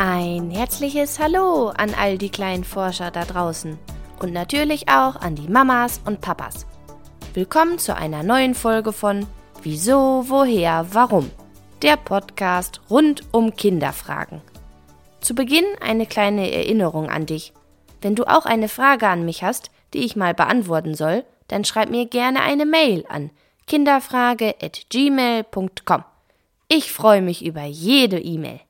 Ein herzliches Hallo an all die kleinen Forscher da draußen und natürlich auch an die Mamas und Papas. Willkommen zu einer neuen Folge von Wieso, woher, warum? Der Podcast rund um Kinderfragen. Zu Beginn eine kleine Erinnerung an dich. Wenn du auch eine Frage an mich hast, die ich mal beantworten soll, dann schreib mir gerne eine Mail an kinderfrage@gmail.com. Ich freue mich über jede E-Mail.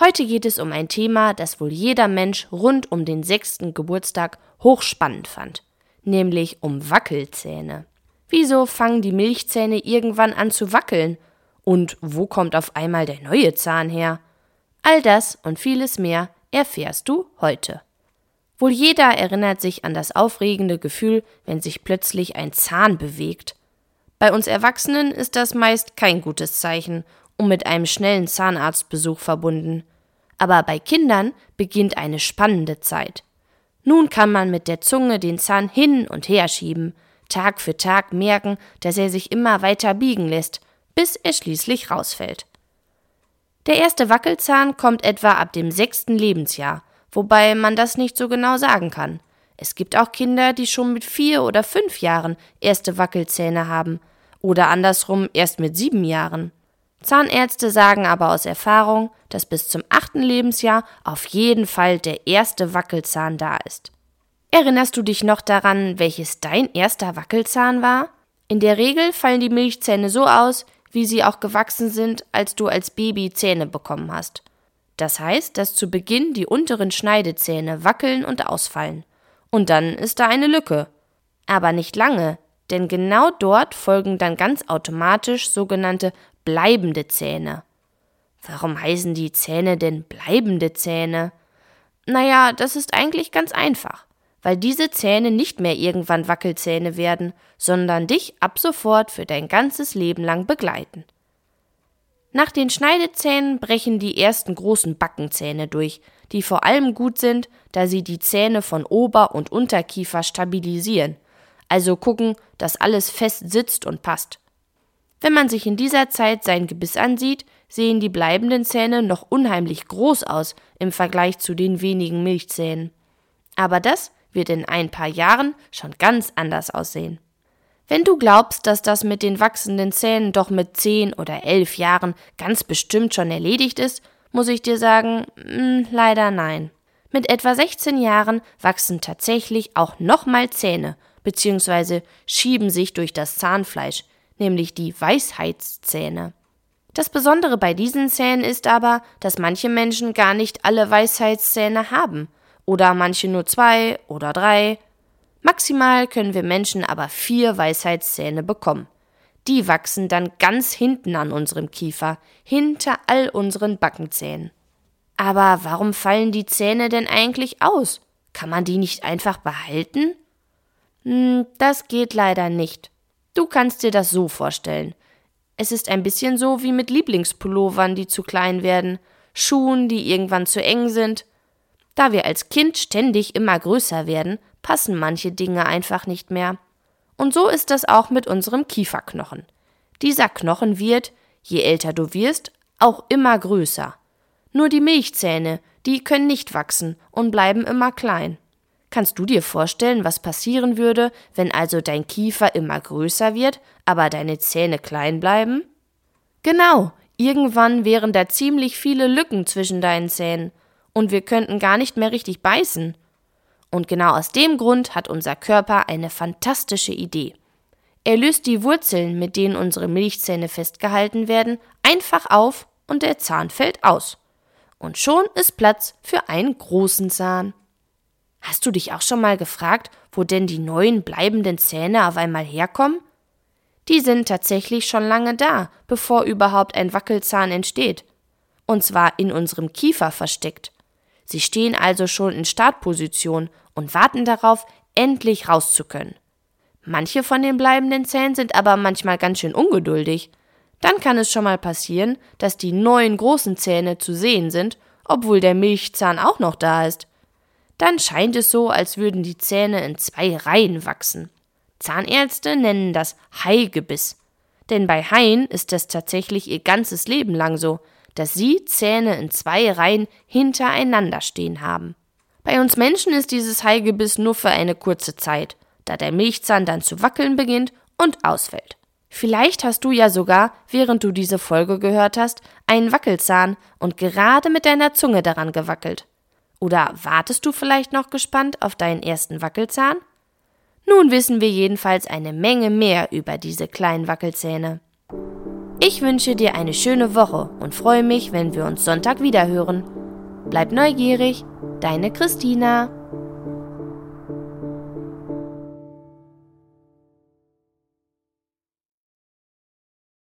Heute geht es um ein Thema, das wohl jeder Mensch rund um den sechsten Geburtstag hochspannend fand, nämlich um Wackelzähne. Wieso fangen die Milchzähne irgendwann an zu wackeln? Und wo kommt auf einmal der neue Zahn her? All das und vieles mehr erfährst du heute. Wohl jeder erinnert sich an das aufregende Gefühl, wenn sich plötzlich ein Zahn bewegt. Bei uns Erwachsenen ist das meist kein gutes Zeichen und mit einem schnellen Zahnarztbesuch verbunden. Aber bei Kindern beginnt eine spannende Zeit. Nun kann man mit der Zunge den Zahn hin und her schieben, Tag für Tag merken, dass er sich immer weiter biegen lässt, bis er schließlich rausfällt. Der erste Wackelzahn kommt etwa ab dem sechsten Lebensjahr, wobei man das nicht so genau sagen kann. Es gibt auch Kinder, die schon mit vier oder fünf Jahren erste Wackelzähne haben, oder andersrum erst mit sieben Jahren. Zahnärzte sagen aber aus Erfahrung, dass bis zum achten Lebensjahr auf jeden Fall der erste Wackelzahn da ist. Erinnerst du dich noch daran, welches dein erster Wackelzahn war? In der Regel fallen die Milchzähne so aus, wie sie auch gewachsen sind, als du als Baby Zähne bekommen hast. Das heißt, dass zu Beginn die unteren Schneidezähne wackeln und ausfallen. Und dann ist da eine Lücke. Aber nicht lange, denn genau dort folgen dann ganz automatisch sogenannte bleibende Zähne. Warum heißen die Zähne denn bleibende Zähne? Naja, das ist eigentlich ganz einfach, weil diese Zähne nicht mehr irgendwann Wackelzähne werden, sondern dich ab sofort für dein ganzes Leben lang begleiten. Nach den Schneidezähnen brechen die ersten großen Backenzähne durch, die vor allem gut sind, da sie die Zähne von Ober- und Unterkiefer stabilisieren, also gucken, dass alles fest sitzt und passt. Wenn man sich in dieser Zeit sein Gebiss ansieht, sehen die bleibenden Zähne noch unheimlich groß aus im Vergleich zu den wenigen Milchzähnen. Aber das wird in ein paar Jahren schon ganz anders aussehen. Wenn du glaubst, dass das mit den wachsenden Zähnen doch mit zehn oder elf Jahren ganz bestimmt schon erledigt ist, muss ich dir sagen, mh, hm, leider nein. Mit etwa 16 Jahren wachsen tatsächlich auch nochmal Zähne, beziehungsweise schieben sich durch das Zahnfleisch, nämlich die Weisheitszähne. Das Besondere bei diesen Zähnen ist aber, dass manche Menschen gar nicht alle Weisheitszähne haben, oder manche nur zwei oder drei. Maximal können wir Menschen aber vier Weisheitszähne bekommen. Die wachsen dann ganz hinten an unserem Kiefer, hinter all unseren Backenzähnen. Aber warum fallen die Zähne denn eigentlich aus? Kann man die nicht einfach behalten? Hm, das geht leider nicht. Du kannst dir das so vorstellen. Es ist ein bisschen so wie mit Lieblingspullovern, die zu klein werden, Schuhen, die irgendwann zu eng sind. Da wir als Kind ständig immer größer werden, passen manche Dinge einfach nicht mehr. Und so ist das auch mit unserem Kieferknochen. Dieser Knochen wird, je älter du wirst, auch immer größer. Nur die Milchzähne, die können nicht wachsen und bleiben immer klein. Kannst du dir vorstellen, was passieren würde, wenn also dein Kiefer immer größer wird, aber deine Zähne klein bleiben? Genau, irgendwann wären da ziemlich viele Lücken zwischen deinen Zähnen, und wir könnten gar nicht mehr richtig beißen. Und genau aus dem Grund hat unser Körper eine fantastische Idee. Er löst die Wurzeln, mit denen unsere Milchzähne festgehalten werden, einfach auf und der Zahn fällt aus. Und schon ist Platz für einen großen Zahn. Hast du dich auch schon mal gefragt, wo denn die neuen bleibenden Zähne auf einmal herkommen? Die sind tatsächlich schon lange da, bevor überhaupt ein Wackelzahn entsteht. Und zwar in unserem Kiefer versteckt. Sie stehen also schon in Startposition und warten darauf, endlich raus zu können. Manche von den bleibenden Zähnen sind aber manchmal ganz schön ungeduldig. Dann kann es schon mal passieren, dass die neuen großen Zähne zu sehen sind, obwohl der Milchzahn auch noch da ist dann scheint es so, als würden die Zähne in zwei Reihen wachsen. Zahnärzte nennen das Haigebiss. Denn bei Haien ist das tatsächlich ihr ganzes Leben lang so. dass sie Zähne in zwei Reihen hintereinander stehen haben. Bei uns Menschen ist dieses Haigebiss nur für eine kurze Zeit, da der Milchzahn dann zu wackeln beginnt und ausfällt. Vielleicht hast du ja sogar, während du diese Folge gehört hast, einen Wackelzahn und gerade mit deiner Zunge daran gewackelt. Oder wartest du vielleicht noch gespannt auf deinen ersten Wackelzahn? Nun wissen wir jedenfalls eine Menge mehr über diese kleinen Wackelzähne. Ich wünsche dir eine schöne Woche und freue mich, wenn wir uns Sonntag wiederhören. Bleib neugierig, deine Christina.